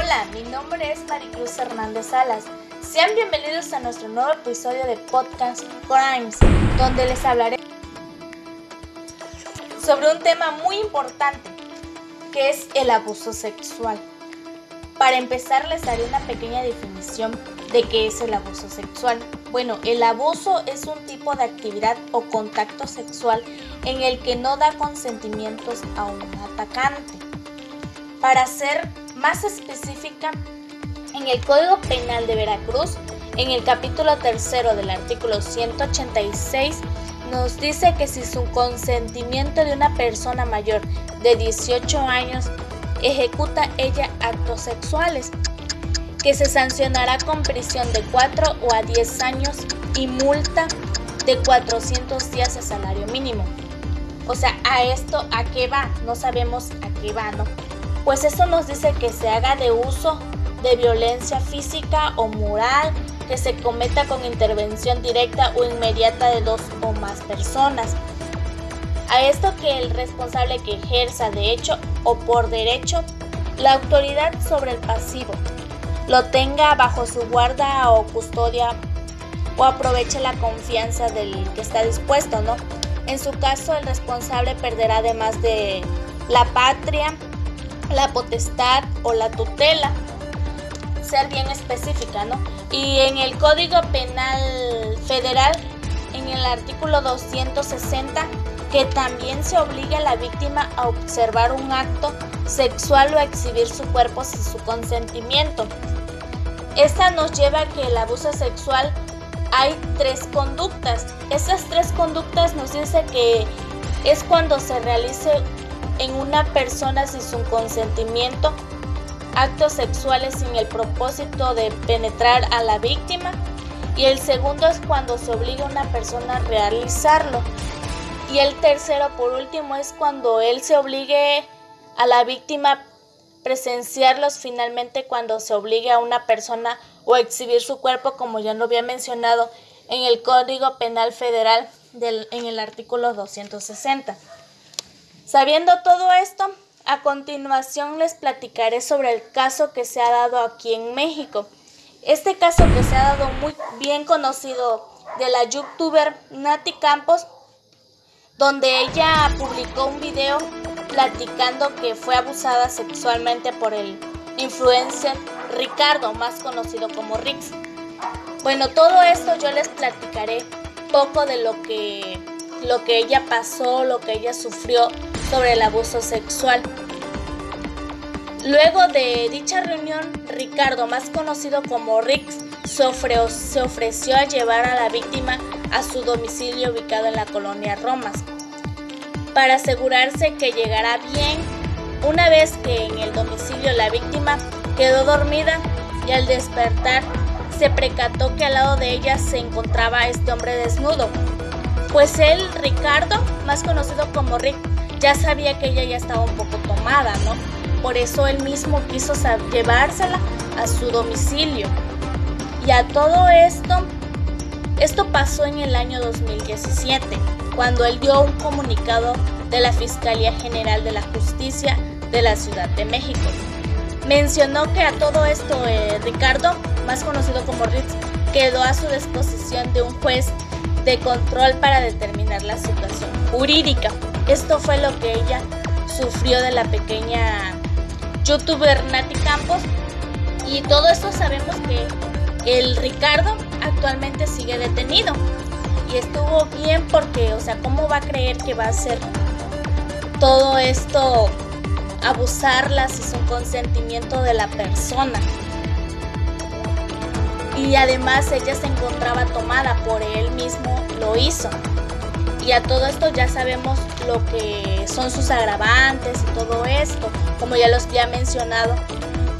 Hola, mi nombre es Maricruz Hernández Salas. Sean bienvenidos a nuestro nuevo episodio de Podcast Crimes, donde les hablaré sobre un tema muy importante, que es el abuso sexual. Para empezar, les haré una pequeña definición de qué es el abuso sexual. Bueno, el abuso es un tipo de actividad o contacto sexual en el que no da consentimientos a un atacante. Para ser más específica, en el Código Penal de Veracruz, en el capítulo tercero del artículo 186, nos dice que si su consentimiento de una persona mayor de 18 años ejecuta ella actos sexuales, que se sancionará con prisión de 4 o a 10 años y multa de 400 días de salario mínimo. O sea, a esto, ¿a qué va? No sabemos a qué va, ¿no? Pues eso nos dice que se haga de uso de violencia física o moral, que se cometa con intervención directa o inmediata de dos o más personas. A esto que el responsable que ejerza de hecho o por derecho la autoridad sobre el pasivo lo tenga bajo su guarda o custodia o aproveche la confianza del que está dispuesto, ¿no? En su caso, el responsable perderá además de la patria, la potestad o la tutela, ser bien específica, ¿no? Y en el Código Penal Federal, en el artículo 260, que también se obliga a la víctima a observar un acto sexual o a exhibir su cuerpo sin su consentimiento. Esta nos lleva a que el abuso sexual hay tres conductas. Esas tres conductas nos dice que es cuando se realice en una persona sin su consentimiento actos sexuales sin el propósito de penetrar a la víctima y el segundo es cuando se obliga a una persona a realizarlo y el tercero por último es cuando él se obligue a la víctima presenciarlos finalmente cuando se obligue a una persona o exhibir su cuerpo, como ya lo había mencionado en el Código Penal Federal en el artículo 260. Sabiendo todo esto, a continuación les platicaré sobre el caso que se ha dado aquí en México. Este caso que se ha dado muy bien conocido de la youtuber Nati Campos, donde ella publicó un video platicando que fue abusada sexualmente por el influencer Ricardo, más conocido como Rix. Bueno, todo esto yo les platicaré poco de lo que, lo que ella pasó, lo que ella sufrió sobre el abuso sexual. Luego de dicha reunión, Ricardo, más conocido como Rix, se, ofreció a llevar a la víctima a su domicilio ubicado en la colonia Romas para asegurarse que llegará bien. Una vez que en el domicilio la víctima quedó dormida y al despertar se precató que al lado de ella se encontraba este hombre desnudo. Pues él, Ricardo, más conocido como Rick, ya sabía que ella ya estaba un poco tomada, ¿no? Por eso él mismo quiso llevársela a su domicilio. Y a todo esto, esto pasó en el año 2017 cuando él dio un comunicado de la Fiscalía General de la Justicia de la Ciudad de México. Mencionó que a todo esto eh, Ricardo, más conocido como Ritz, quedó a su disposición de un juez de control para determinar la situación jurídica. Esto fue lo que ella sufrió de la pequeña youtuber Nati Campos y todo esto sabemos que el Ricardo actualmente sigue detenido y estuvo bien porque, o sea, ¿cómo va a creer que va a ser todo esto abusarla si es un consentimiento de la persona? Y además ella se encontraba tomada por él mismo, lo hizo. Y a todo esto ya sabemos lo que son sus agravantes y todo esto, como ya los había mencionado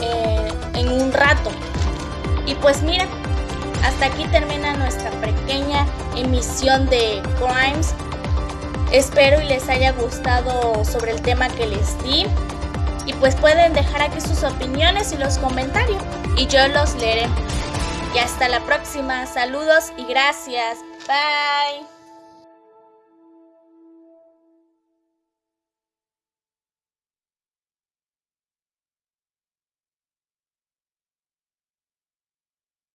eh, en un rato. Y pues mira, hasta aquí termina nuestra pequeña emisión de Crimes. Espero y les haya gustado sobre el tema que les di. Y pues pueden dejar aquí sus opiniones y los comentarios y yo los leeré. Y hasta la próxima. Saludos y gracias. Bye.